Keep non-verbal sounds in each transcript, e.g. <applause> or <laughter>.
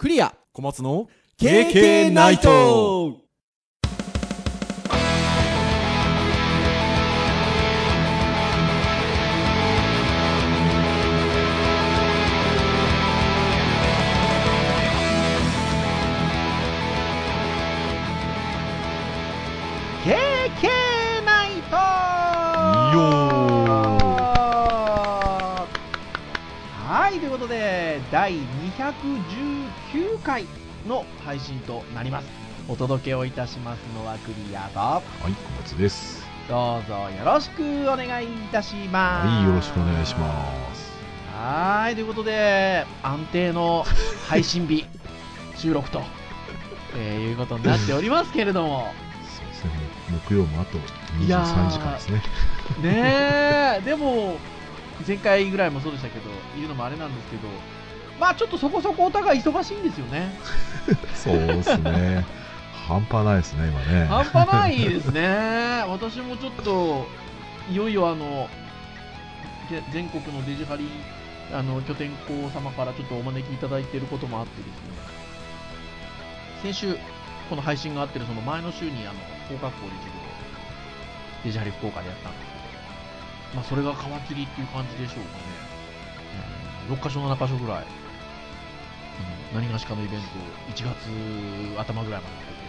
クリア。小松の KK ナイト。ナイトはいということで第219回の配信となりますお届けをいたしますのはクリアとはい、小松です。どうぞよろしくお願いいたしますはい、よろしくお願いします。はいということで安定の配信日収録と、<laughs> えーいうことになっておりますけれどもそうですね、木曜もあといやー23時間ですね。ねえでも前回ぐらいもそうでしたけど言うのもあれなんですけどまあちょっとそこそこお互い忙しいんですよね。そうですね。半端ないですね、今ね。半端ないですね。私もちょっといよいよあので全国のデジハリあの拠点校様からちょっとお招きいただいていることもあってですね。先週この配信があってるその前の週にあの工学校で授業をデジハリ福岡でやったんですけどまあそれが皮切りっていう感じでしょうかね、うん、6箇所7箇所ぐらい、うん、何がしかのイベントを1月頭ぐらいまでやって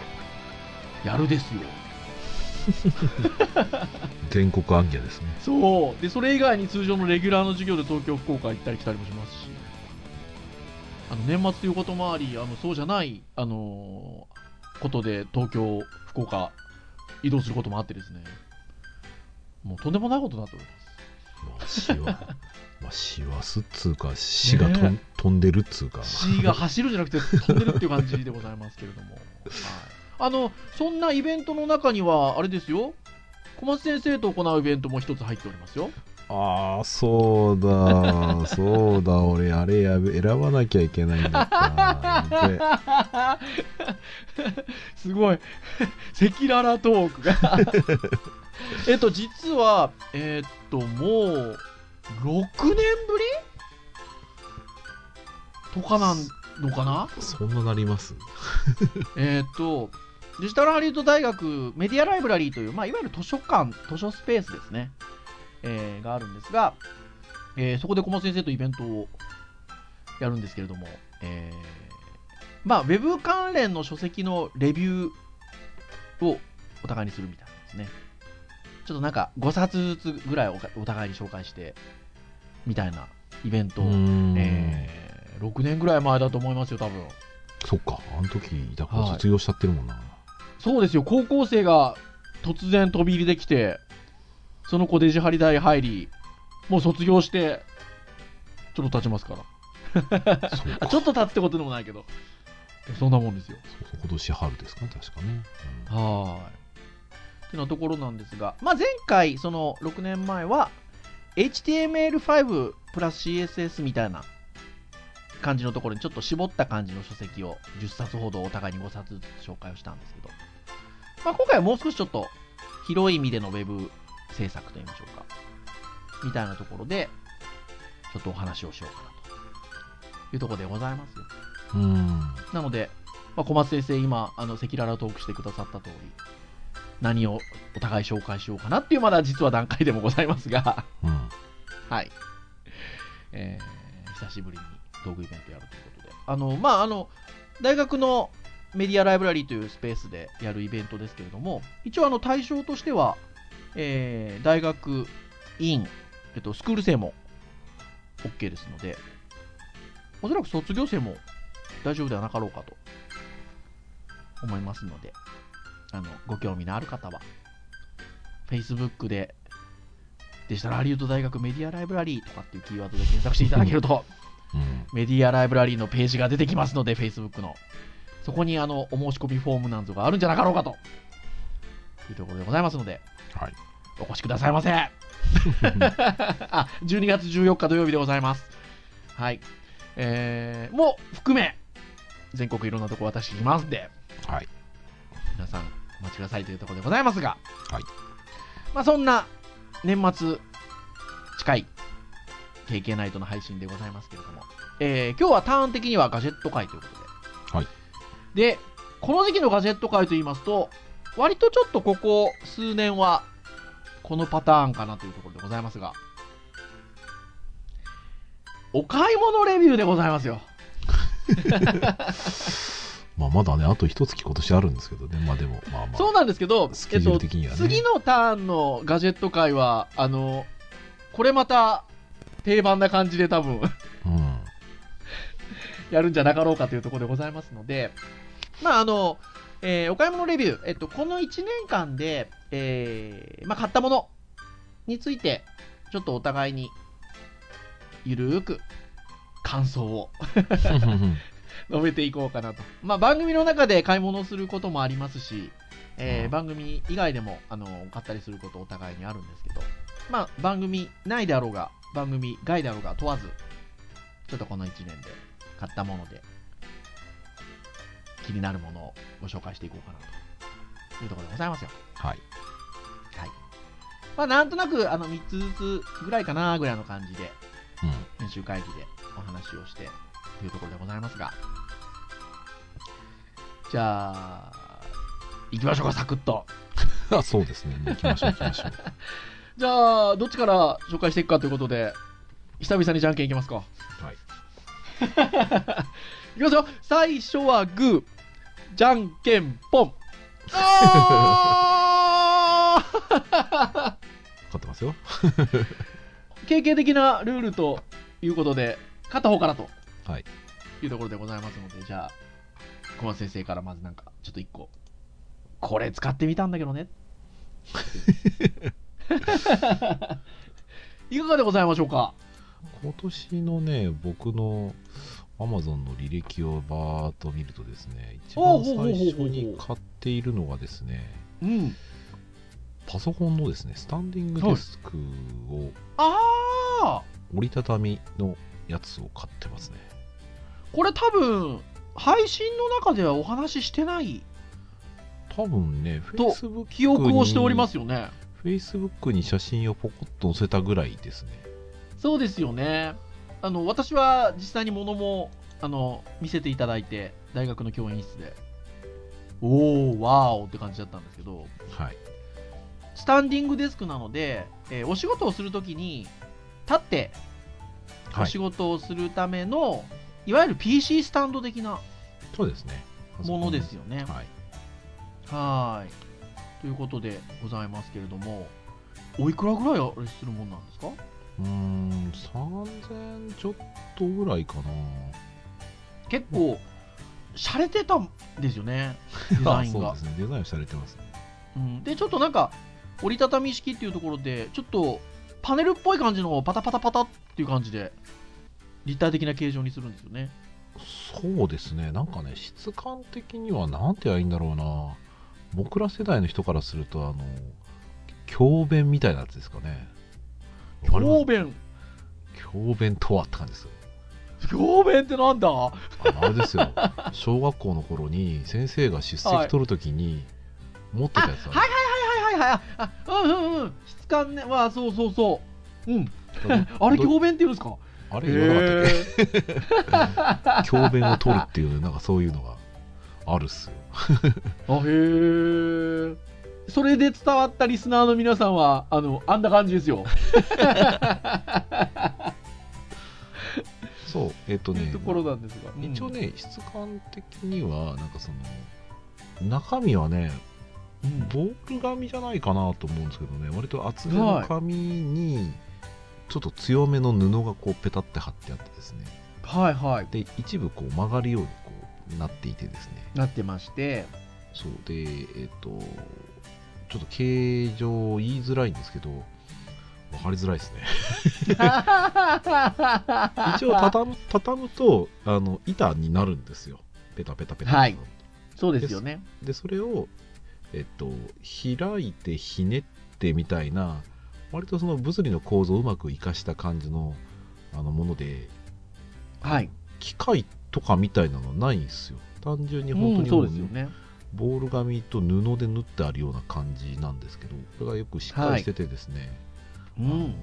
てやるですよ。<laughs> 全国暗記ですね。そう。でそれ以外に通常のレギュラーの授業で東京福岡行ったり来たりもしますし。あの年末ということもありあのそうじゃない、あのーことで東京福岡移動することもあってですね。もうとんでもないことになっておりますまあ、しわ、まあ、しわすっつうか、死がとん、ね飛んでるっつうか。C が走るんじゃなくて飛んでるっていう感じでございますけれども、はい、あのそんなイベントの中にはあれですよ。小松先生と行うイベントも一つ入っておりますよ。ああ、そうだ、<laughs> そうだ、俺、あれやべ、選ばなきゃいけないんだった。ですごい。赤裸々トークが。<laughs> えっと実はえっともう6年ぶり？とかなんのかな？そんななります？<laughs> えっとデジタルハリウッド大学メディアライブラリーという、まあ、いわゆる図書館図書スペースですね、えーがあるんですが、えーそこで小松先生とイベントをやるんですけれども、えーまあ、ウェブ関連の書籍のレビューをお互いにするみたいなんですね。ちょっとなんか5冊ずつぐらいお互いに紹介してみたいなイベントえー6年ぐらい前だと思いますよ、多分。そっか、あの時、だからはい卒業しちゃってるもんな。そうですよ、高校生が突然飛び入りできて、その子デジハリ大入り、もう卒業して、ちょっと経ちますから。そうあ <laughs> ちょっと経つってことでもないけど、そんなもんですよ。そうそう今年春ですか、確かね。うんはーい。ってなところなんですが、まあ、前回、その6年前は、HTML5 プラス CSS みたいな感じのところにちょっと絞った感じの書籍を10冊ほどお互いに5冊ずつ紹介をしたんですけど、まあ、今回はもう少しちょっと広い意味でのウェブ制作といいましょうか、みたいなところで、ちょっとお話をしようかなというところでございますよ。うん。なので、まあ、小松先生、今、あの赤裸々トークしてくださった通り、何をお互い紹介しようかなっていう、まだ実は段階でもございますが、うん。はい。えー久しぶりに道具イベントやるということで、あの、まあ、あの、大学のメディアライブラリーというスペースでやるイベントですけれども、一応、あの、対象としては、えー大学院、えっと、スクール生も OK ですので、おそらく卒業生も大丈夫ではなかろうかと思いますので、あの、ご興味のある方は、Facebook で、デジタルハリウッド大学メディアライブラリーとかっていうキーワードで検索していただけると、うん。メディアライブラリーのページが出てきますので、Facebook の。そこにあのお申し込みフォームなんぞがあるんじゃなかろうかというところでございますので、はい。お越しくださいませ。<laughs> <laughs> あ、12月14日土曜日でございます。はい。えー、も含め、全国いろんなとこ私いますんで、はい。皆さんお待ちくださいというところでございますが、はい。まあそんな年末近い KK ナイトの配信でございますけれども、えー今日はターン的にはガジェット会ということで、はい。でこの時期のガジェット界といいますと割とちょっとここ数年はこのパターンかなというところでございますがお買い物レビューでございますよ <laughs> まあ、まだね、あと一月今年あるんですけどね。まあでも、まあまあ。そうなんですけど、スケジュール的にはねえっと、次のターンのガジェット界はあのこれまた定番な感じで多分うん。やるんじゃなかろうかというところでございますので、まああのえーお買い物レビュー、えっと、この1年間で、えーまあ、買ったものについて、ちょっとお互いにゆるーく感想を <laughs> 述べていこうかなと。まあ、番組の中で買い物をすることもありますし、えーうん番組以外でもあの買ったりすることお互いにあるんですけど、まあ、番組内であろうが、番組外であろうが問わず、ちょっとこの1年で買ったもので、気になるものをご紹介していこうかなというところでございますよ。はい。はい。まあ、なんとなく、あの、3つずつぐらいかなぐらいの感じで、うん。編集会議でお話をしてというところでございますが、じゃあ、行きましょうか、サクッと。あ <laughs> そうですね。行きましょう、行きましょう。<laughs> じゃあ、どっちから紹介していくかということで、久々にじゃんけんいきますか。はい。<laughs> いきますよ。最初はグー、じゃんけんぽん。あー勝ってますよ。経験的なルールということで、勝った方からとはい。いうところでございますので、じゃあ、小松先生からまずなんか、ちょっと一個、これ使ってみたんだけどね。<laughs> いかがでございましょうか？今年のね、僕の Amazon の履歴をバーっと見るとですね、一番最初に買っているのがですね、うん。パソコンのですね、スタンディングデスクを折りたたみのやつを買ってますね。これ多分、配信の中ではお話ししてない多分ね、と Facebook 記憶をしておりますよね。Facebook に写真をポコッと載せたぐらいですね。そうですよね。あの私は実際に物もあの見せていただいて、大学の教員室で、おー、わーおって感じだったんですけど、はい。スタンディングデスクなので、えーお仕事をするときに、立ってはいお仕。事をするための、い、わゆる PC スタンド的なそうですね。ものですよね。はい。はーい。ということでございますけれども、おいくらぐらいあれするもんなんですか？うーん、3000ちょっとぐらいかな。結構、洒落てたんですよね、<laughs> デザインがそうで。すね。デザインされてますね。うん、で、ちょっとなんか、折りたたみ式っていうところで、ちょっとパネルっぽい感じのをパタパタパタっていう感じで、立体的な形状にするんですよね。そうですね。なんかね、質感的にはなんて言えばいいんだろうな。僕ら世代の人からすると、あの、教鞭みたいなやつですかね。教鞭？教鞭？とはって感じですよ。教鞭ってなんだ？あれですよ。小学校の頃に先生が出席取るときに持ってたやつあるはいはいはいはいはい。あ、うんうんうん。質感ね。わあ、そうそうそう。うん。あ <laughs> れ、ど教鞭って言うんですか？あれ言わなかったっけ教鞭を取るっていう、なんかそういうのがあるっすよ。あへえ。それで伝わったリスナーの皆さんは、あの、あんな感じですよ。<laughs> そう、えっ、とねところなんですが。一応ね、質感的には、なんかその、中身はね、うん、ボール紙じゃないかなと思うんですけどね、割と厚めの紙に、ちょっと強めの布がこうペタって貼ってあってですね、はいはい。で、一部こう曲がるようにこうなっていてですね、なってまして。そうで、えっ、と、ちょっと形状言いづらいんですけど、分かりづらいですね。<laughs> 一応畳む畳むとあの板になるんですよ。ペタペタペタと。はいそうですよね。で、それを、えっと、開いてひねってみたいな、割とその物理の構造をうまく活かした感じのあのもので、はい。機械とかみたいなのないんですよ。単純に本当うんにそうですよね。ボール紙と布で縫ってあるような感じなんですけど、これがよくしっかりしててですね、あのうん。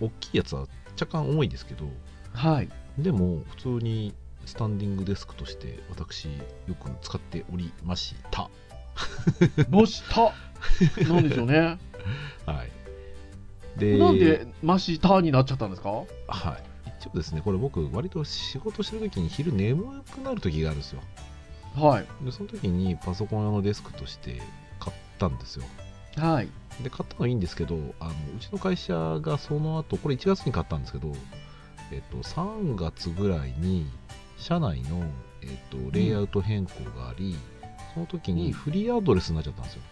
大きいやつは若干重いですけど、はい。でも普通にスタンディングデスクとして私よく使っておりました <laughs> ましたなんでしょうね <laughs> はいでなんでましたになっちゃったんですか？はい。一応ですねこれ僕割と仕事してる時に昼眠くなる時があるんですよ。はい。でその時にパソコン用のデスクとして買ったんですよ。はい。で買ったのはいいんですけどあのうちの会社がその後これ1月に買ったんですけど、えっと、3月ぐらいに社内の、えっと、レイアウト変更があり、その時にフリーアドレスになっちゃったんですよ、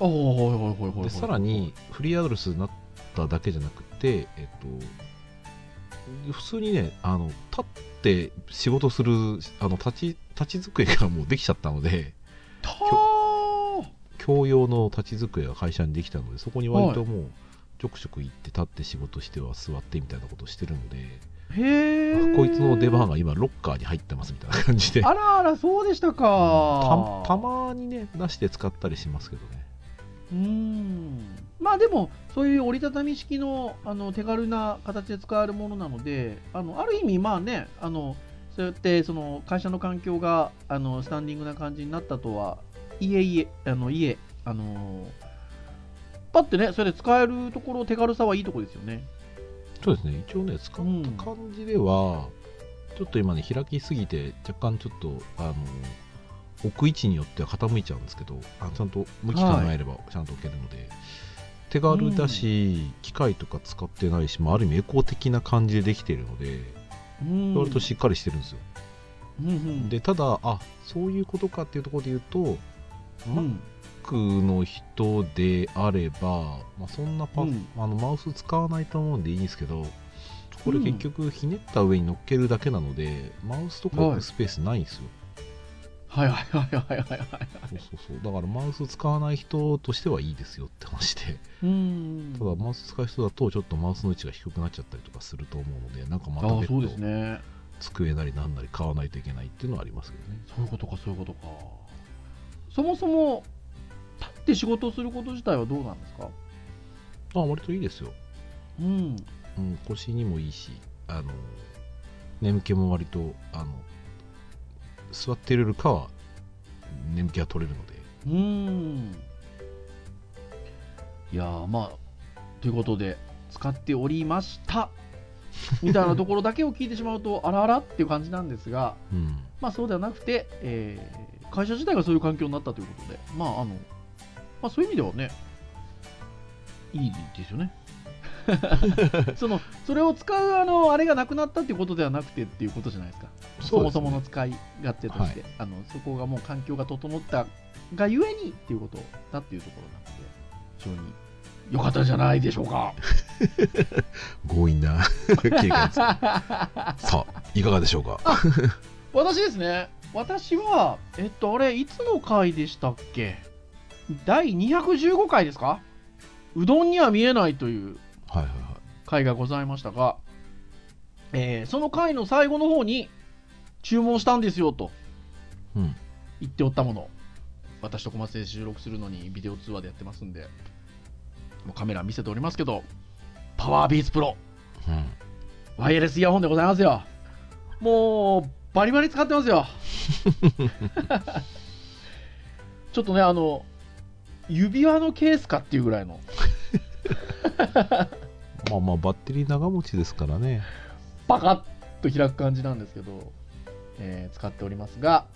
ああはいはいはいはいはい。でさらにフリーアドレスになっただけじゃなくて、えっと、普通にねあの立って仕事するあの立ち立ち机がもうできちゃったのでたー共用の立ち机が会社にできたのでそこに割ともうちょくちょく行って立って仕事しては座ってみたいなことをしてるので、へえ。こいつの出番が今ロッカーに入ってますみたいな感じで。あらあらそうでしたか。たたまにね出して使ったりしますけどねうーん。まあでもそういう折りたたみ式のあの手軽な形で使えるものなのであのある意味まあねあのそうやってその会社の環境があのスタンディングな感じになったとはいえいえあのいえあのパッてねそれで使えるところ手軽さはいいところですよね。そうですね。一応ね使った感じでは、ちょっと今ね開きすぎて若干ちょっとあの置く位置によっては傾いちゃうんですけどあちゃんと向き考えればちゃんと置けるので、手軽だし、機械とか使ってないし、まあ、ある意味エコー的な感じでできているので、うん。割としっかりしてるんですよ。うんうん。でただあそういうことかっていうところで言うと、うん、Mac の人であれば、まあ、そんなパ、うん。あのマウス使わないと思うんでいいんですけどこれ結局ひねった上に乗っけるだけなので、マウスとか置くスペースないんですよ、はいはいはいはいはいはいそうそうそう。だからマウス使わない人としてはいいですよって話で。うん。ただマウス使う人だとちょっとマウスの位置が低くなっちゃったりとかすると思うのでなんかまたです途ね。机なりなんなり買わないといけないっていうのはありますけどね。そういうことかそういうことか。そもそも立って仕事をすること自体はどうなんですか？あ割といいですよ。うん。うん、腰にもいいしあの眠気も割とあの座ってるよりかは眠気が取れるので。うん。いやーまあということで使っておりました。<laughs> みたいなところだけを聞いてしまうとあらあらっていう感じなんですがうん。まあそうではなくて、えー会社自体がそういう環境になったということでまああの、まあ、そういう意味ではねいいですよね <laughs> そのそれを使うあのあれがなくなったっていうことではなくてっていうことじゃないですか。そもそもの使い勝手として、あのそこがもう環境が整ったがゆえにっていうことだっていうところなので。非常に良かったんじゃないでしょうか。<laughs> 強引な経験ですさあいかがでしょうか？私ですね。私はえっとあれいつの回でしたっけ？第215回ですか？うどんには見えないというはいはいはい回がございましたが、えーその回の最後の方に注文したんですよと。うん。言っておったもの。私と小松で収録するのにビデオ通話でやってますんでもうカメラ見せておりますけどパワービーツプロ。うん。ワイヤレスイヤホンでございますよ。もうバリバリ使ってますよ。<laughs> ちょっとねあの指輪のケースかっていうぐらいの <laughs> まあまあバッテリー長持ちですからね。パカッと開く感じなんですけど、えー使っておりますが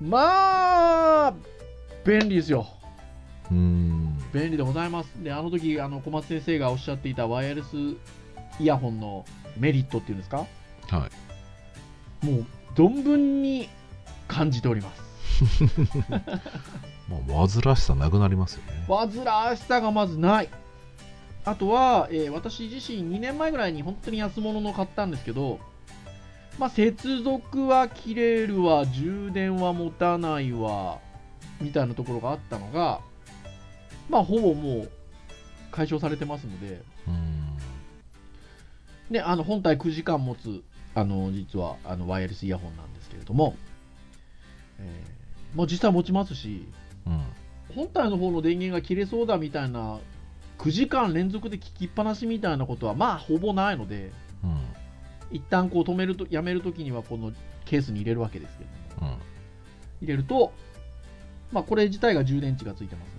まあ便利ですよ。うーん。便利でございます。であの時あの小松先生がおっしゃっていたワイヤレスイヤホンのメリットっていうんですか？はい。もう存分に感じております。<laughs> まあ煩わしさなくなりますよね。煩わしさがまずないあとは、えー私自身2年前ぐらいに本当に安物の買ったんですけど、まあ、接続は切れるわ充電は持たないわみたいなところがあったのがまあほぼもう解消されてますので、うーん。ね、あの本体9時間持つあの実はあのワイヤレスイヤホンなんですけれども、えーもう実際持ちますしうん。本体の方の電源が切れそうだみたいな9時間連続で聞きっぱなしみたいなことはまあほぼないのでうん。一旦こう止めるとやめるときにはこのケースに入れるわけですけども。うん。入れると、まあ、これ自体が充電池がついてます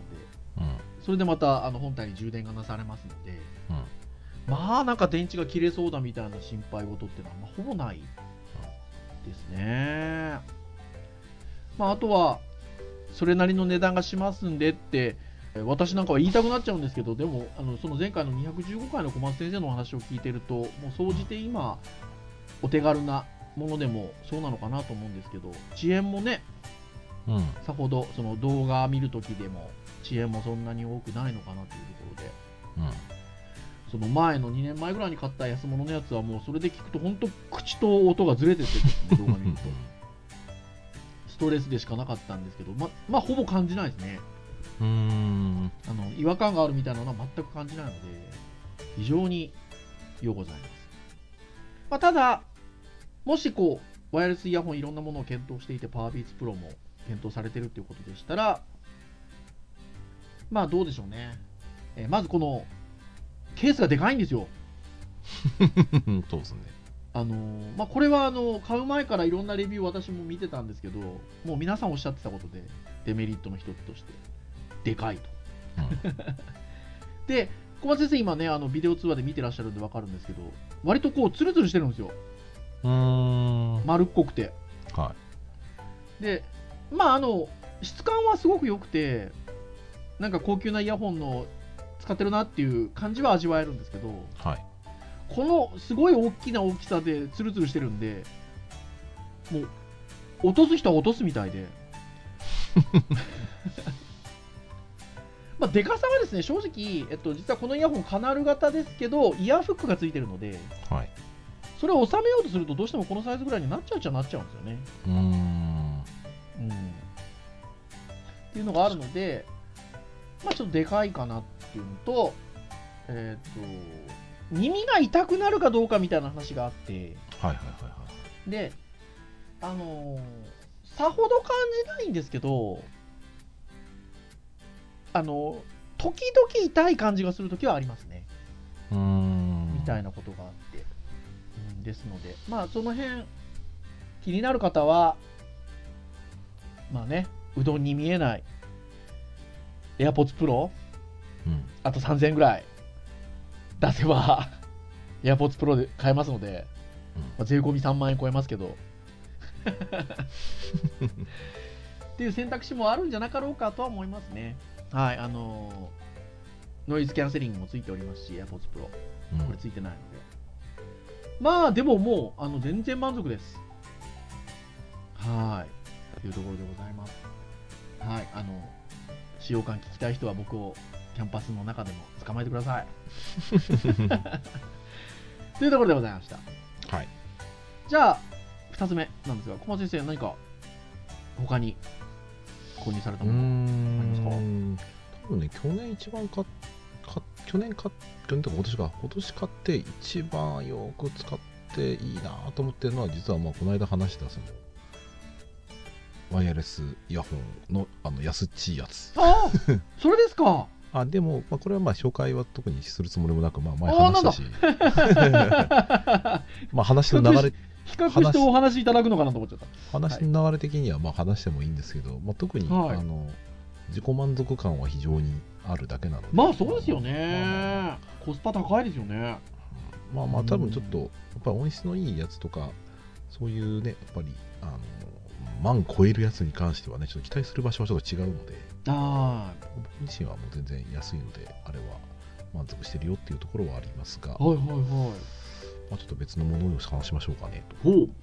のでうん。それでまたあの本体に充電がなされますのでうん。まあなんか電池が切れそうだみたいな心配事っていうのは、まあ、ほぼないですね。まあ、あとはそれなりの値段がしますんでってえー私なんかは言いたくなっちゃうんですけどでもあのその前回の215回の小松先生のお話を聞いてるともう総じて今お手軽なものでもそうなのかなと思うんですけど遅延もねうん。さほどその動画見るときでも遅延もそんなに多くないのかなというところで。うん。その前の2年前ぐらいに買った安物のやつはもうそれで聞くと本当口と音がずれてて動画見ると。<laughs> ストレスでしかなかったんですけどままあほぼ感じないですねうーん。あの違和感があるみたいなのは全く感じないので非常に良うございます、まあ、ただもしこうワイヤレスイヤホンいろんなものを検討していてパワービーツプロも検討されてるっていうことでしたらまあどうでしょうね、えーまずこのケースがでかいんですよ。<laughs> そうですね。あのーまあ、これはあの買う前からいろんなレビュー私も見てたんですけどもう皆さんおっしゃってたことでデメリットの一つとしてでかいと。<laughs> で小松先生今ねあのビデオ通話で見てらっしゃるんで分かるんですけど割とこうツルツルしてるんですよ。うん。丸っこくて。はでまああの質感はすごく良くてなんか高級なイヤホンの使ってるなっていう感じは味わえるんですけどいはい。このすごい大きな大きさでツルツルしてるんでもう落とす人は落とすみたいで <laughs> まあでかさはですね正直、えっと、実はこのイヤホンカナル型ですけどイヤーフックがついてるのではい。それを収めようとするとどうしてもこのサイズぐらいになっちゃうっちゃなっちゃうんですよね。うーん。うん。っていうのがあるので、まあ、ちょっとでかいかなっていうのと、えっ、と、耳が痛くなるかどうかみたいな話があって、はいはいはいはい。で、あのーさほど感じないんですけど、あの時々痛い感じがするときはありますね。うーんみたいなことがあって、うん、ですので、まあ、その辺気になる方は、まあね、うどんに見えない AirPods Pro、うんあと3000円ぐらい出せば、<laughs> AirPods Pro で買えますので、うんまあ、税込み3万円超えますけど。<laughs> っていう選択肢もあるんじゃなかろうかとは思いますね。はい、あのーノイズキャンセリングもついておりますし、AirPods Pro。うんこれついてないので。まあ、でももう、あの、全然満足です。はい。というところでございます。はい。あの、使用感聞きたい人は僕をキャンパスの中でも捕まえてください。<laughs> というところでございました。はいじゃあ、2つ目なんですが、小松先生、何か他に購入されたもの、ありますか？ん。多分ね去年一番買去年買っ去年とか今年か。今年買って一番よく使っていいなと思ってるのは実はまあこの間話したそのワイヤレスイヤホンのあの安っちいやつ。ああそれですか？<laughs> あでも、まあ、これはまあ紹介は特にするつもりもなく、まあ、前話したし。<laughs> まあ話の流れ比較してお話しいただくのかなと思っちゃった。話の流れ的にはまあ話してもいいんですけど、まあ、特に、はいあの自己満足感は非常にあるだけなのでまあそうですよまあまね。コスパ高いですよね。まあまあ多分ちょっとやっぱり音質のいいやつとかそういうねやっぱりあの万超えるやつに関してはねちょっと期待する場所はちょっと違うのであ僕自身はもう全然安いのであれは満足してるよっていうところはありますが、あ。はいはいはまあ、ちょっと別のものを話しましょうかねい。ほう。と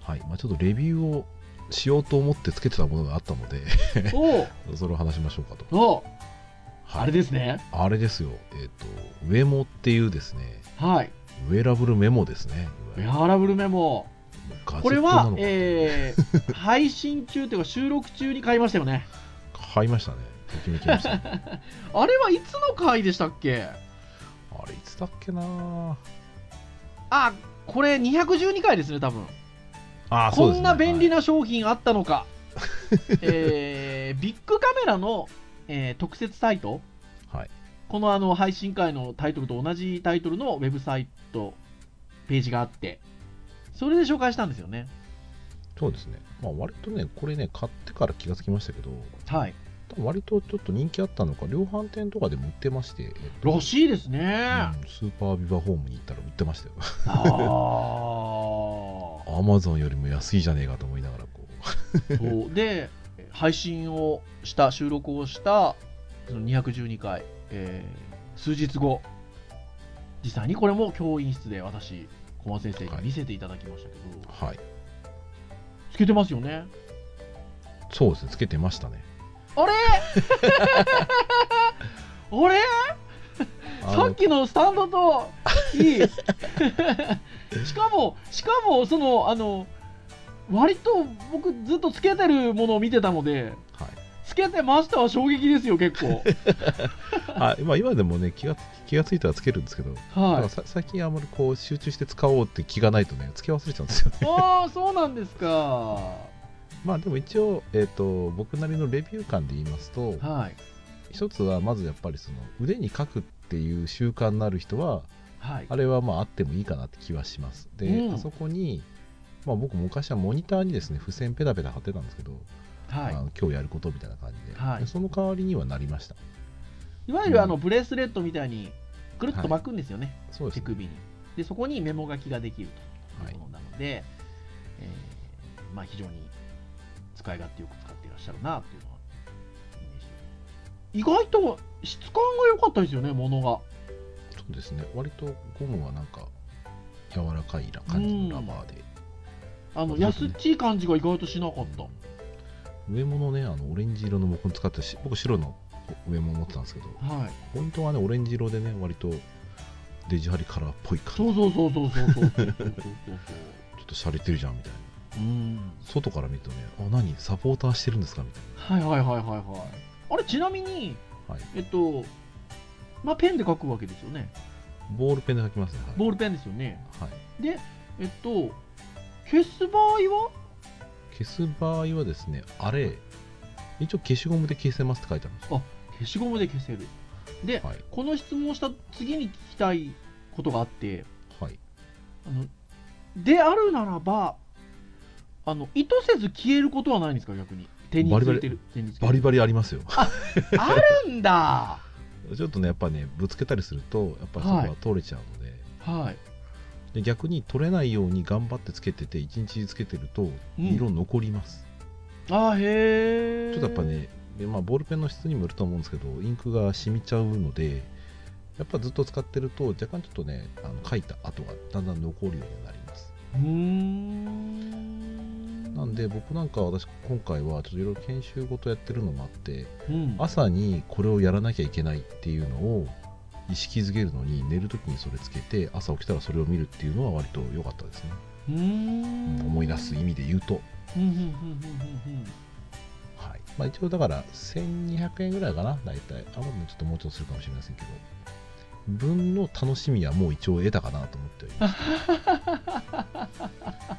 はいまあ、ちょっとレビューをしようと思ってつけてたものがあったのでお <laughs> それを話しましょうかと、おはいあれですね。あれですよえっ、とウェモっていうですねはい。ウェラブルメモですねウェアラブルメモ。これはえー、配信中というか収録中に買いましたよね。買いましたねときめきましたね <laughs> あれはいつの回でしたっけ？あれいつだっけなあ、これ212回ですね、多分。あこんな便利なな商品あったのか。えー、ビッグカメラの、えー特設サイト。はいこのあの配信会のタイトルと同じタイトルのウェブサイトページがあってそれで紹介したんですよねそうですね。まあ割とね、これね、買ってから気がつきましたけど、はい割とちょっと人気あったのか、量販店とかでも売ってまして、えっとらしいですね、うんスーパービバホームに行ったら売ってましたよ。ああアマゾンよりも安いじゃねえかと思いながらこう。そうで配信をした収録をしたその212回、えー数日後実際にこれも教員室で私小松先生に見せていただきましたけど、はい。つけてますよねそうですね、つけてましたね。<laughs> あれ？あれ？あさっきのスタンドと <laughs> いい？<laughs> しかもしかもそのあの割と僕ずっとつけてるものを見てたのではい。つけてましたは衝撃ですよ結構。あまあ、今でもね気がつ気がついたらつけるんですけど、はい。最近あんまりこう集中して使おうって気がないとねつけ忘れちゃうんですよね。ああそうなんですかまあでも一応、えー、と僕なりのレビュー感で言いますとはい。一つはまずやっぱりその腕に書くっていう習慣のある人ははい。あれはまああってもいいかなって気はします。で、うん。あそこに、まあ、僕昔はモニターにですね付箋ペタペタ貼ってたんですけど、はい。あの今日やることみたいな感じで,で、はい。その代わりにはなりました。いわゆるあのうん。ブレスレットみたいにくるっと巻くんですよね、そうですね。手首に。でそこにメモ書きができるとはいいうものなので、えーまあ、非常に使い勝手よく使っていらっしゃるなっていうのは意外と質感が良かったですよねものが。そうですね。割とゴムはなんか柔らかい感じのラバーで、あのそうですね。安っちい感じが意外としなかった。上ものねあのオレンジ色の僕使ってし僕白の上も持ってたんですけどはい。ポイントはねオレンジ色でね割とデジハリカラーっぽい感じ。そうそうそうそうそうそう。そうそうちょっと洒落てるじゃんみたいな。うん外から見るとねあ何？サポーターしてるんですか？みたいはいはいはいはいはい。あれちなみにな、はい、えっとまあペンで書くわけですよね。ボールペンで書きますね。はい。ボールペンですよね。はい、でえっと消す場合は？消す場合はですねあれ一応消しゴムで消せますって書いてあるんですよ。消しゴムで消せる。で、はい。この質問をした次に聞きたいことがあってはい。あのであるならばあの意図せず消えることはないんですか逆に？手についてるバリバリありますよ。あるんだ。<laughs> ちょっとねやっぱねぶつけたりするとやっぱりそこは取れちゃうので,、はい。で逆に取れないように頑張ってつけてて一日つけてるとうん。色残ります、あへえちょっとやっぱねで、まあ、ボールペンの質にもよると思うんですけどインクが染みちゃうのでやっぱずっと使ってると若干ちょっとねあの書いた跡がだんだん残るようになります。うんで僕なんかは私今回はちょっといろいろ研修ごとやってるのもあってうん。朝にこれをやらなきゃいけないっていうのを意識づけるのに寝るときにそれつけて朝起きたらそれを見るっていうのは割と良かったですね、うーん。思い出す意味で言うと、はい。まあ、一応だから1200円ぐらいかな大体。あもうちょっともうちょっとするかもしれませんけど。分の楽しみはもう一応得たかなと思っております <laughs>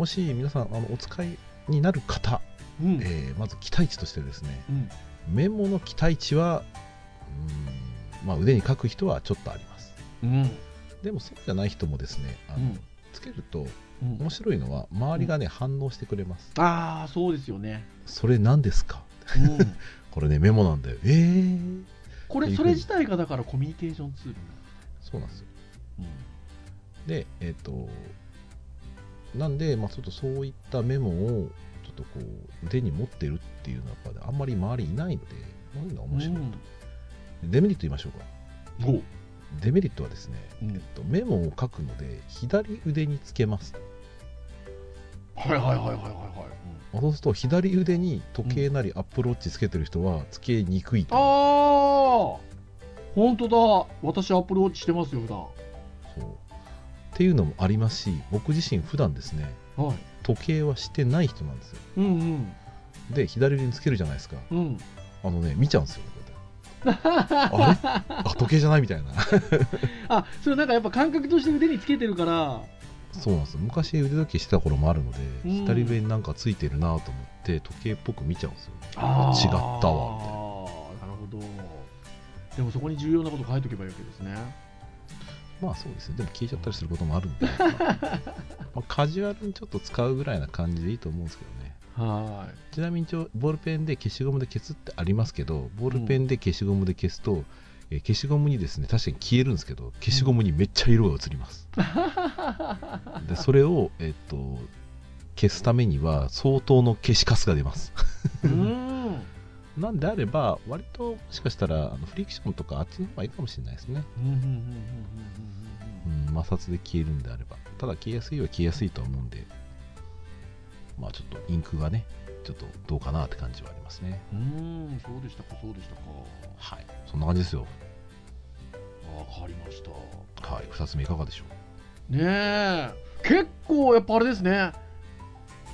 もし皆さんあのお使いになる方、うん。うんえーまず期待値としてですねうん。メモの期待値はうーん、まあ、腕に書く人はちょっとあります。うん。でもそうじゃない人もですねあの、うん。つけるとうん。面白いのは周りがね、反応してくれます。ああそうですよね、それ何ですか？うん、<laughs> これねメモなんだよ。えー、これそれ自体がだからコミュニケーションツールそうなんですよ。うん。でえっ、となんで、まあ、ちょっとそういったメモをちょっとこう腕に持ってるっていうのはやっぱりあんまり周りいないのでこういうのが面白いと、デメリット言いましょうか。デメリットはですね、うん。えっと、メモを書くので左腕につけます。はいはいはいはいはいはい。そうすると左腕に時計なりアップローチつけてる人はつけにくいと、ああ本当だ。私アップローチしてますよ普段っていうのもありますし僕自身普段ですねはい。時計はしてない人なんですよ。うんうん。で左腕につけるじゃないですか。うん。あのね見ちゃうんですよあれ？あ時計じゃないみたいな。<laughs> あそれなんかやっぱ感覚として腕につけてるから。そうなんですよ。昔腕時計してた頃もあるので、うん。左上になんかついてるなと思って時計っぽく見ちゃうんですよ。あー。違ったわみたいな。なるほど。でもそこに重要なこと書いとけばいいわけですねまあそうですねでも消えちゃったりすることもあるんで、ま <laughs> あまあカジュアルにちょっと使うぐらいな感じでいいと思うんですけどね。はちなみにボールペンで消しゴムで消すってありますけどボールペンで消しゴムで消すと、えー消しゴムにですね確かに消えるんですけど消しゴムにめっちゃ色が移ります、<laughs> でそれを、えっと消すためには相当の消しカスが出ます。い。うん。なんであれば割ともしかしたらあのフリクションとかあっちの方がいいかもしれないですね、うん摩擦で消えるんであれば。ただ消えやすいは消えやすいとは思うんで。まあちょっとインクがねちょっとどうかなって感じはありますね。うん、そうでしたか、そうでしたか。はい。そんな感じですよ。わかりました。はい。2つ目いかがでしょう？ねえ。結構やっぱあれですね。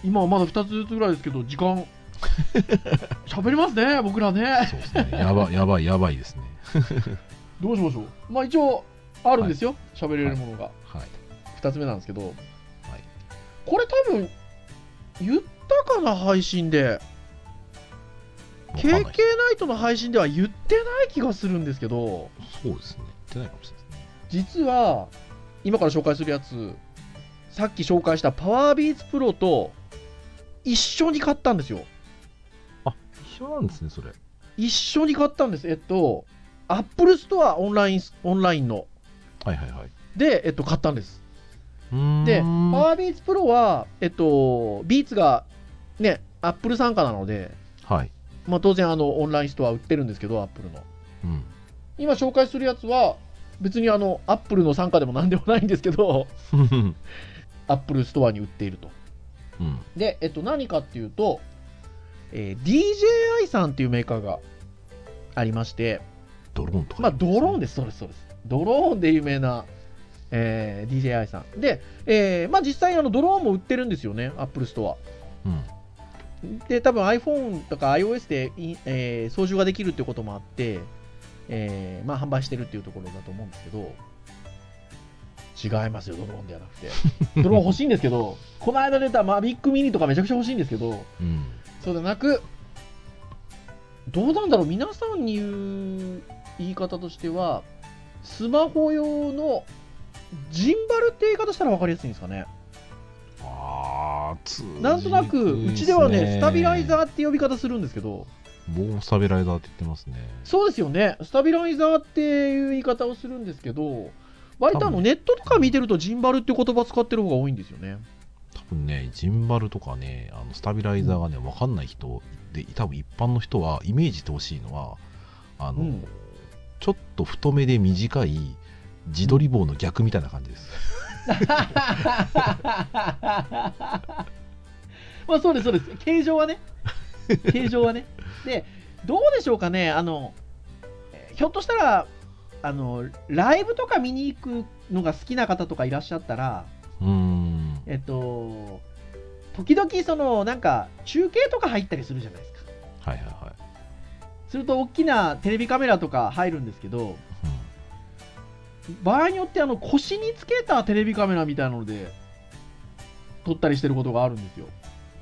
今はまだ2つずつぐらいですけど時間 <laughs> 喋りますね僕らね。そうですね。やばやばいやばいですね。<laughs> どうしましょう。まあ一応あるんですよ喋、れるものが。はい。2つ目なんですけど。はい。これ多分言ったかな配信で。KK ナイトの配信では言ってない気がするんですけど。そうですね。言ってないかもしれないですね。実は今から紹介するやつさっき紹介したパワービーツプロと一緒に買ったんですよ。一緒なんですねそれ一緒に買ったんです。えっと、アップルストアオンラインオンラインのはいはいはいで、えっと、買ったんです。で、パワービーツプロは、えっと、ビーツがね、アップル傘下なので、はいまあ、当然あのオンラインストア売ってるんですけど、アップルの。うん今紹介するやつは、別にあのアップルの傘下でもなんでもないんですけど、アップルストアに売っていると。うんで、えっと、何かっていうと、えー DJI さんっていうメーカーがありまして、ドローンとかまあ、ドローンです、そうです、そうです。ドローンで有名な、えー DJI さん。で、えーまあ、実際あのドローンも売ってるんですよね、Apple Store。うんで、多分 iPhone とか iOS でい、えー操縦ができるっていうこともあって、えーまあ、販売してるっていうところだと思うんですけど、違いますよ、ドローンではなくて。<laughs> ドローン欲しいんですけど、この間出たマビックミニとかめちゃくちゃ欲しいんですけど、うんそうではなく、どうなんだろう、皆さんに言う言い方としては、スマホ用のジンバルって言い方したら分かりやすいんですかね。あなんとなく、うちではね、スタビライザーーって呼び方するんですけど、もうスタビライザーって言ってますね。そうですよね、スタビライザーっていう言い方をするんですけど、割とあのネットとか見てると、ジンバルって言葉使ってる方が多いんですよね。多分ねジンバルとかねあのスタビライザーがね分かんない人で多分一般の人はイメージしてほしいのはあの、うんちょっと太めで短い自撮り棒の逆みたいな感じです、<laughs> まあそうです、そうです。形状はね。形状はね。で、どうでしょうかね。あの、えーひょっとしたら、あの、ライブとか見に行くのが好きな方とかいらっしゃったら、うーんえっと、時々その、なんか、中継とか入ったりするじゃないですか。はいはいはい、すると、大きなテレビカメラとか入るんですけど、場合によってあの腰につけたテレビカメラみたいなので撮ったりしてることがあるんですよ。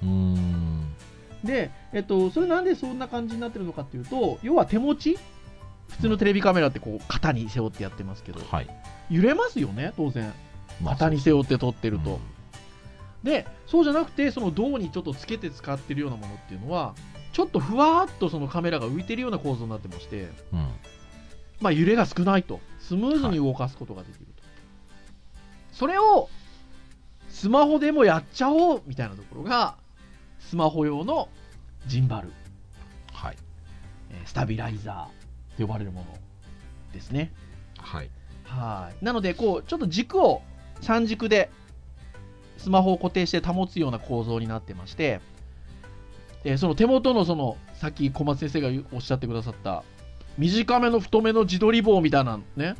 うん、で、えっと、それなんでそんな感じになってるのかっていうと、要は手持ち？普通のテレビカメラってこう肩に背負ってやってますけど、はい、揺れますよね、当然。まあ肩に背負って撮ってると。うんで、そうじゃなくて、その胴にちょっとつけて使ってるようなものっていうのは、ちょっとふわーっとそのカメラが浮いてるような構造になってまして、うんまあ、揺れが少ないと、スムーズに動かすことができると。それをスマホでもやっちゃおうみたいなところが、スマホ用のジンバル。はいえースタビライザーと呼ばれるものですね。はいはい。なので、こう、ちょっと軸を三軸でスマホを固定して保つような構造になってまして、えーその手元のその、さっき小松先生がおっしゃってくださった、短めの太めの自撮り棒みたいなね、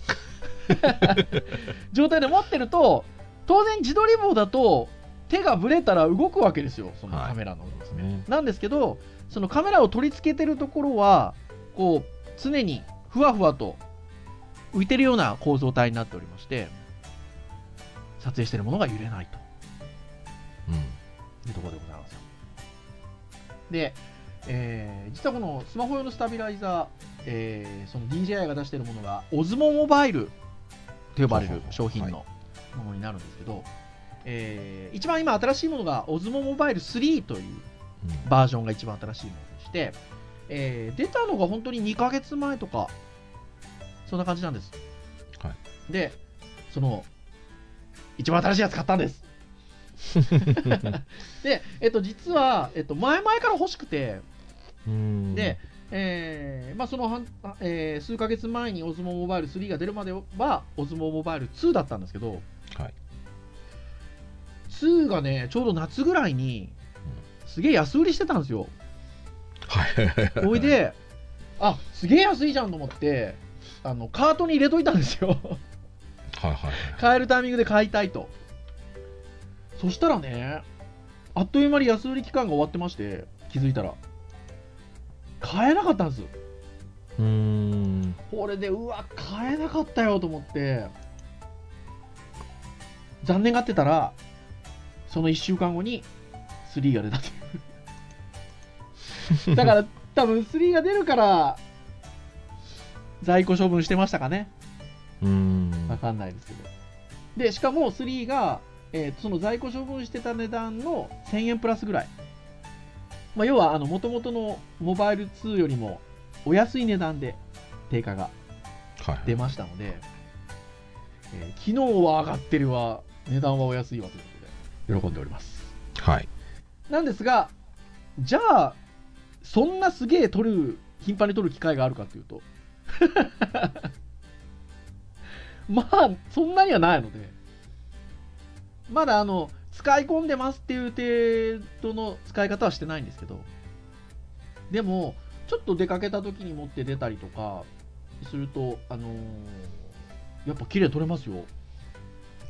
<laughs> 状態で持ってると、当然自撮り棒だと手がぶれたら動くわけですよ、そのはいカメラのですね。ね。なんですけど、そのカメラを取り付けてるところは、こう、常にふわふわと浮いてるような構造体になっておりまして、撮影してるものが揺れないとうん。いうところでございますよ。で、えー実はこのスマホ用のスタビライザー、えーその DJI が出しているものが、オズモモバイルと呼ばれる商品のものになるん。ですけど、えー一番今新しいものが Osmo Mobile 3というバージョンが一番新しいものでして、えー出たのが本当に2ヶ月前とか、そん。な感じなん。です。はいで、その、一番新しいやつ買ったん。です。で、えっと、実は、えっと、前々から欲しくて、うんで、えーまあ、その半、えー数ヶ月前に Osmo Mobile 3が出るまでは Osmo Mobile 2だったんですけど、はい2がね、ちょうど夏ぐらいに、すげえ安売りしてたんですよ。はいおいで、あすげえ安いじゃんと思って、あのカートに入れといたんですよ。はいはいはい買えるタイミングで買いたいと。そしたらね、あっという間に安売り期間が終わってまして、気づいたら。買えなかったんです。うーんこれで、うわ、買えなかったよと思って、残念がってたら、その1週間後に3が出たという。<laughs> だから、多分3が出るから、在庫処分してましたかね。うーんわかんないですけど。で、しかも3が、えーその在庫処分してた値段の1000円プラスぐらい。まあ、要は、あの、元々のモバイル2よりもお安い値段で定価がはい出ましたので、えー機能は上がってるわ、値段はお安いわということで、喜んでおります。はいなんですが、じゃあ、そんなすげえ撮る、頻繁に撮る機会があるかというと、<laughs> まあ、そんなにはないので、まだあの、使い込んでますっていう程度の使い方はしてないんですけど、でも、ちょっと出かけた時に持って出たりとかすると、あのーやっぱ綺麗撮れますよ。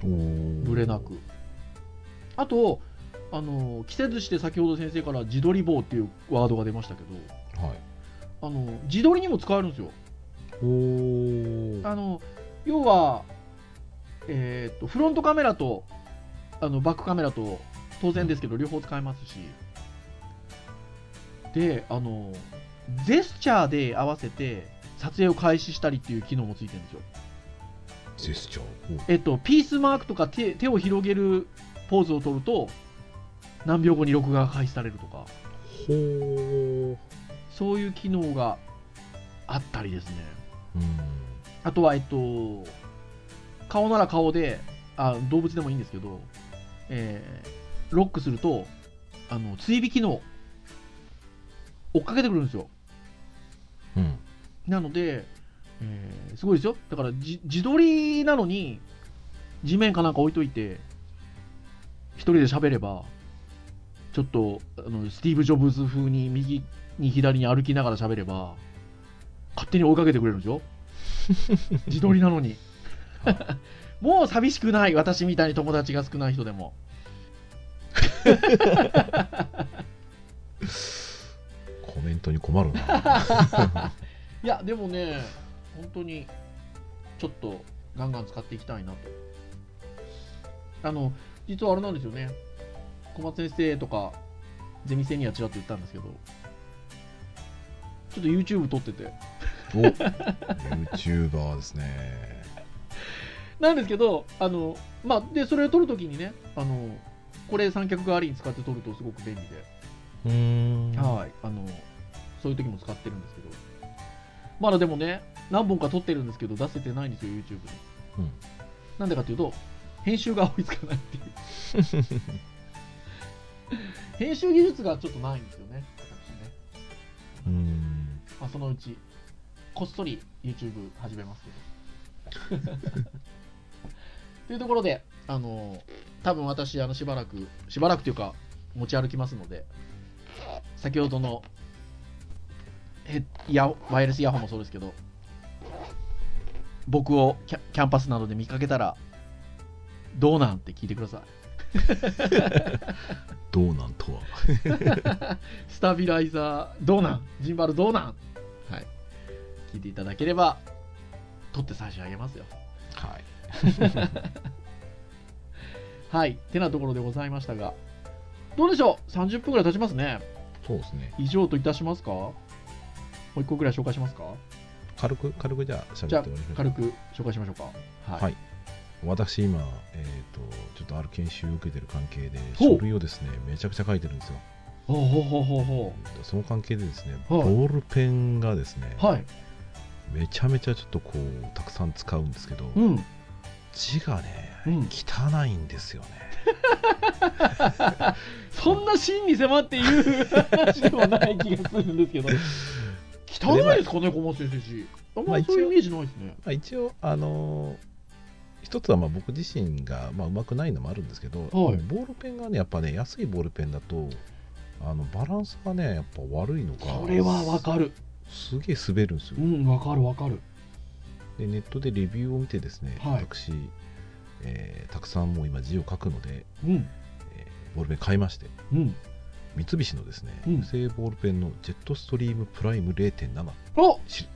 おーぶれなく。あと、あの、季節して先ほど先生から自撮り棒っていうワードが出ましたけど、はいあの、自撮りにも使えるんですよ。あの、要は、えーっと、フロントカメラと、あの、バックカメラと、当然ですけど、両方使えますし、で、あの、ジェスチャーで合わせて、撮影を開始したりっていう機能もついてるんですよ。ジェスチャー？えっと、ピースマークとか手手を広げるポーズを取ると、何秒後に録画が開始されるとか、ほーそういう機能があったりですね。うん。あとは、えっと、顔なら顔で、あ動物でもいいんですけど、えーロックすると、あの追尾機能、追っかけてくるんですよ。うんなので、えーすごいですよ。だからじ自撮りなのに、地面かなんか置いといて、一人で喋れば、ちょっとあのスティーブ・ジョブズ風に右に左に歩きながら喋れば、勝手に追いかけてくれるんですよ。<laughs> 自撮りなのに。<laughs> <laughs> もう寂しくない、私みたいに友達が少ない人でも。<laughs> コメントに困るな <laughs> いや、でもね、本当に、ちょっとガンガン使っていきたいなと。あの、実はあれなんですよね。小松先生とか、ゼミ生にはちらっと言ったんですけど、ちょっと YouTube 撮ってて。お <laughs> YouTuber ですねなんですけど、あの、まあ、で、それを撮るときにね、あの、これ三脚代わりに使って撮るとすごく便利で、うーんはい、あの、そういう時も使ってるんですけど、まだでもね、何本か撮ってるんですけど、出せてないんですよ、YouTube に。うんなんでかというと、編集が追いつかないっていう。<laughs> 編集技術がちょっとないんですよね、私ね。うーんまあ、そのうち、こっそり YouTube 始めますけど。<laughs> というところで、あの、多分私、あの、しばらく、しばらくというか、持ち歩きますので、先ほどのヘイヤワイヤレスイヤホンもそうですけど、僕をキャキャンパスなどで見かけたら、どうなんって聞いてください。<laughs> どうなんとは <laughs> スタビライザーどうなん？ジンバルどうなん？はい。聞いていただければ、取って差し上げますよ。はい <laughs> はい。てなところでございましたが、どうでしょう ?30 分ぐらい経ちますね。そうですね以上といたしますか？もう一個ぐらい紹介しますか？軽く軽くじゃあじゃあ喋ってもらいましょう軽く紹介しましょうか。はい。はい私今、えー、とちょっとある研修を受けてる関係で書類をですねめちゃくちゃ書いてるんですよほうほうほうほうほその関係でですね、はいボールペンがですね、うはいめちゃめちゃちょっとこうたくさん使うんですけど、うん字がね、うん。汚いんですよね。<laughs> そんな真に迫って言う話ではない気がするんですけど。汚いですかね小松先生。字あんまりそういうイメージないですね。まあ、一応あのー一つはまあ僕自身がまあ上手くないのもあるんですけど、ボールペンがねやっぱね安いボールペンだとあのバランスがねやっぱ悪いのかそれはわかる。すげえ滑るんですよ。うんわかるわかるでネットでレビューを見てですね、はい。私、えーたくさんもう今字を書くので、うん。えーボールペン買いましてうん。三菱のですね、うん。ボールペンのジェットストリームプライム0.7お！ち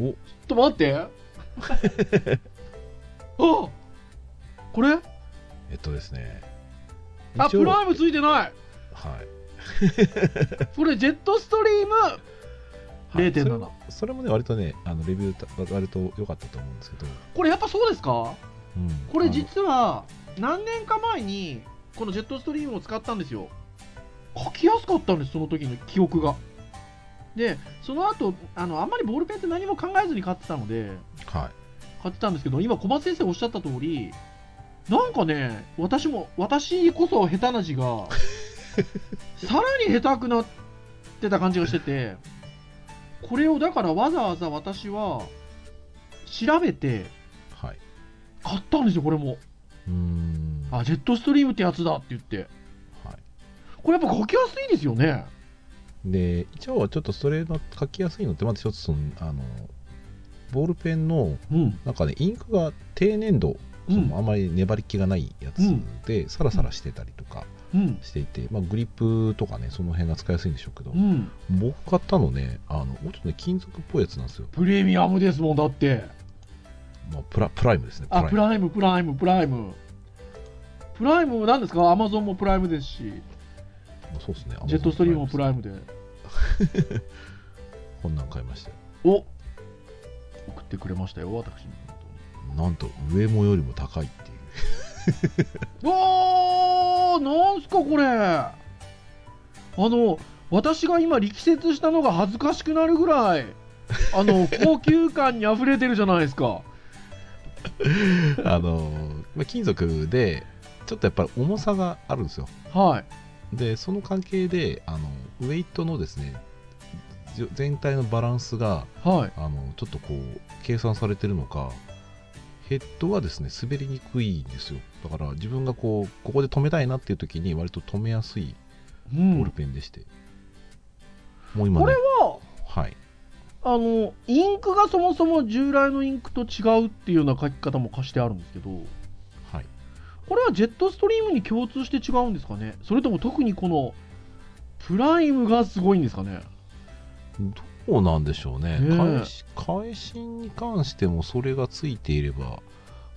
ょっと待って。<laughs> あこれ？えっとですねあ一応プライムついてない。はい。<laughs> これジェットストリームはい。0.7それもそれもね割とねあのレビューた割と良かったと思うんですけど、これやっぱそうですか？うん。これ実は何年か前にこのジェットストリームを使ったんですよ。書きやすかったんですその時の記憶が。でその後あのあんまりボールペンって何も考えずに買ってたので。はい。買ってたんですけど今小松先生おっしゃった通りなんかね私も私こそ下手な字が <laughs> さらに下手くなってた感じがしててこれをだからわざわざ私は調べてはい。買ったんですよこれも。うーん。あジェットストリームってやつだって言って。はい。これやっぱ書きやすいですよね。で一応ちょっとそれの書きやすいのってまず一つそのあのボールペンのうん。なんかねインクが低粘度、そうん。のあまり粘り気がないやつで、サラサラしてたりとか。うんしていて、まあ、グリップとかねその辺が使いやすいんでしょうけど、うん。僕買ったのねあのもうちょっとね金属っぽいやつなんですよ、プレミアムですもんだって。まあ、プラプライムですねあプライム。プライムプライムプライム。なんですか？アマゾンもプライムですしそうですねジェットストリームもプライムで <laughs> こんなん買いましたよ。お送ってくれましたよ私。になんと上もよりも高いっていう <laughs> おーなんすかこれ。あの私が今力説したのが恥ずかしくなるぐらいあの <laughs> 高級感にあふれてるじゃないですか。あのーまあ、金属でちょっとやっぱり重さがあるんですよ。はい。でその関係であのウェイトのですね全体のバランスがはい。あのちょっとこう計算されてるのかヘッドがですね滑りにくいんですよ。だから自分がこうここで止めたいなっていう時に割と止めやすいうん。ボールペンでして、もう今ねこれははい。あのインクがそもそも従来のインクと違うっていうような書き方も貸してあるんですけど。はい。これはジェットストリームに共通して違うんですかね？それとも特にこのプライムがすごいんですかね？どうなんでしょうね。ねえ。返し返しに関してもそれがついていれば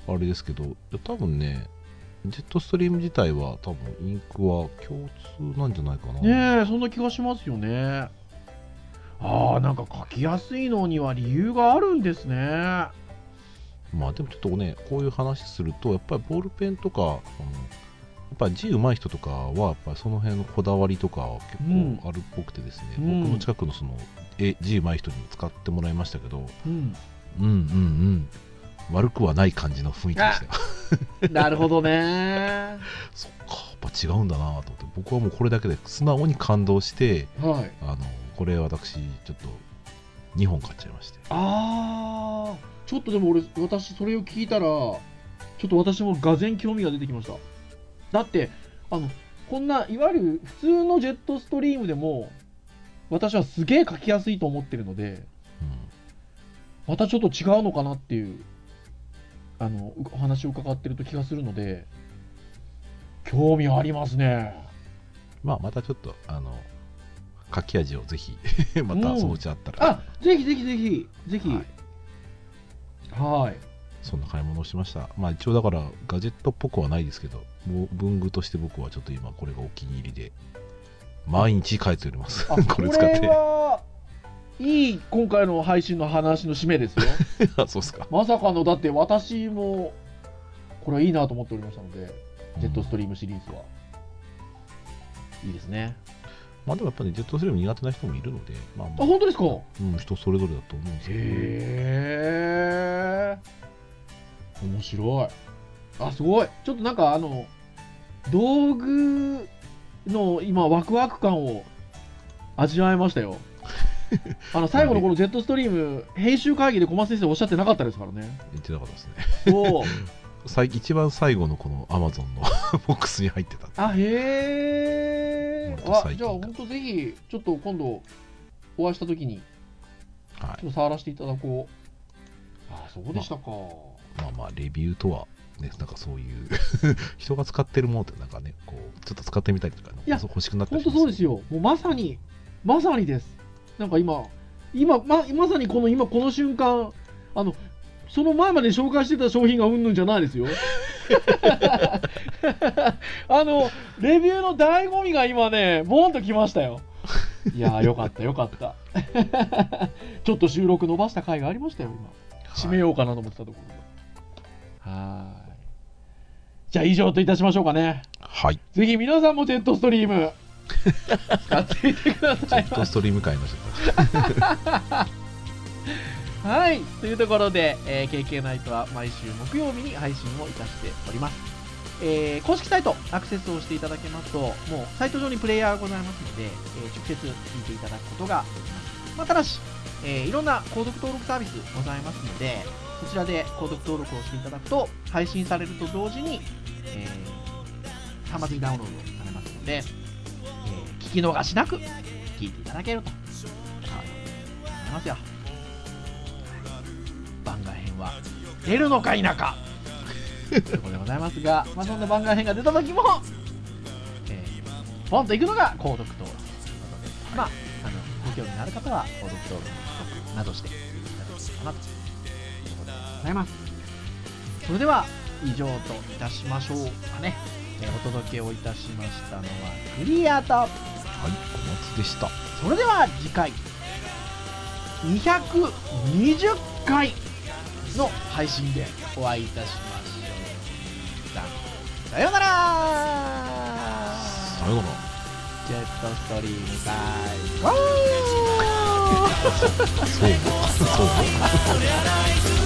あれですけど多分ねジェットストリーム自体は多分インクは共通なんじゃないかな、ねえそんな気がしますよね。あーなんか書きやすいのには理由があるんですね。まあでもちょっとねこういう話するとやっぱりボールペンとかあのやっぱり字上手い人とかはやっぱりその辺のこだわりとか結構あるっぽくてですね、うん。僕の近くのそのえ字上手い人にも使ってもらいましたけどうん。うんうんうん。悪くはない感じの雰囲気でしたよ。なるほどね。<laughs> そっかやっぱ違うんだなと思って。僕はもうこれだけで素直に感動してはい。あのこれ私ちょっと2本買っちゃいまして。あー。ちょっとでも俺私それを聞いたらちょっと私もがぜ興味が出てきましただってあのこんないわゆる普通のジェットストリームでも私はすげえ書きやすいと思ってるのでまたちょっと違うのかなっていうあのお話を伺ってると気がするので興味ありますね。まあまたちょっとあの書き味をぜひ <laughs> またそのうちあったら、あぜひぜひぜひぜひ。はい。はい。そんな買い物をしました。まあ一応だからガジェットっぽくはないですけど文具として僕はちょっと今これがお気に入りで毎日書いております。あ <laughs> これ使って。いい今回の配信の話の締めですよ。<laughs> あそうっすか。まさかの。だって私もこれはいいなと思っておりましたので、ジェットストリームシリーズは。いいですね。まあでもやっぱり、ジェットストリーム苦手な人もいるので、まあ、あ、まあ本当ですか？うん、人それぞれだと思うんですけど、へえ。面白い。あ、すごい。ちょっとなんかあの、道具の今、ワクワク感を味わえましたよ。<laughs> あの最後のこのジェットストリーム、編集会議で小松先生おっしゃってなかったですからね。言ってなかったですね。そう。<laughs> 最一番最後のこのアマゾンの <laughs> ボックスに入ってた。あ、へえ。あ、じゃあ本当ぜひ、ちょっと今度お会いしたときに、はいちょっと触らせていただこう。あ、そうでしたか。まあまあ、レビューとは、ね、なんかそういう <laughs> 人が使ってるものってなんかね、こう、ちょっと使ってみたりとか、ね、いや欲しくなった本りします当そうですよ。もうまさに、まさにです。なんか今、今、ままさにこの今、この瞬間、あの、その前まで紹介してた商品がうんぬんじゃないですよ。<laughs> あの、レビューの醍醐味が今ね、ボーンときましたよ。いやー、よかった、よかった。<laughs> ちょっと収録伸ばした回がありましたよ、今。締めようかなと思ってたところで。はーい。じゃあ以上といたしましょうかね。はい。ぜひ皆さんもジェットストリーム使ってみてくだジさいェットストリーム会の人。<laughs> はいというところで、えー KK ナイトは毎週木曜日に配信をいたしております、えー公式サイトアクセスをしていただけますともうサイト上にプレイヤーがございますので、えー直接聞いていただくことができます、まあ、ただし、えーいろんな購読登録サービスございますのでそちらで購読登録をしていただくと配信されると同時に、えー端末にダウンロードされますので、えー聞き逃しなく聞いていただけると、はい、思いますよ。番外編は出るのか否か。ということでございますが、まあ、そんな番外編が出た時も、えーポンと行くのが購読登録ということで、まあ、あのご興味のある方は購読登録などしていただければなと。ございますそれでは以上といたしましょうかね、えーお届けをいたしましたのはクリアとはい、小松でした。それでは次回220回の配信でお会いいたしましょうさようならさようなら。ジェットストリーム会ゴーそう。そう。<laughs>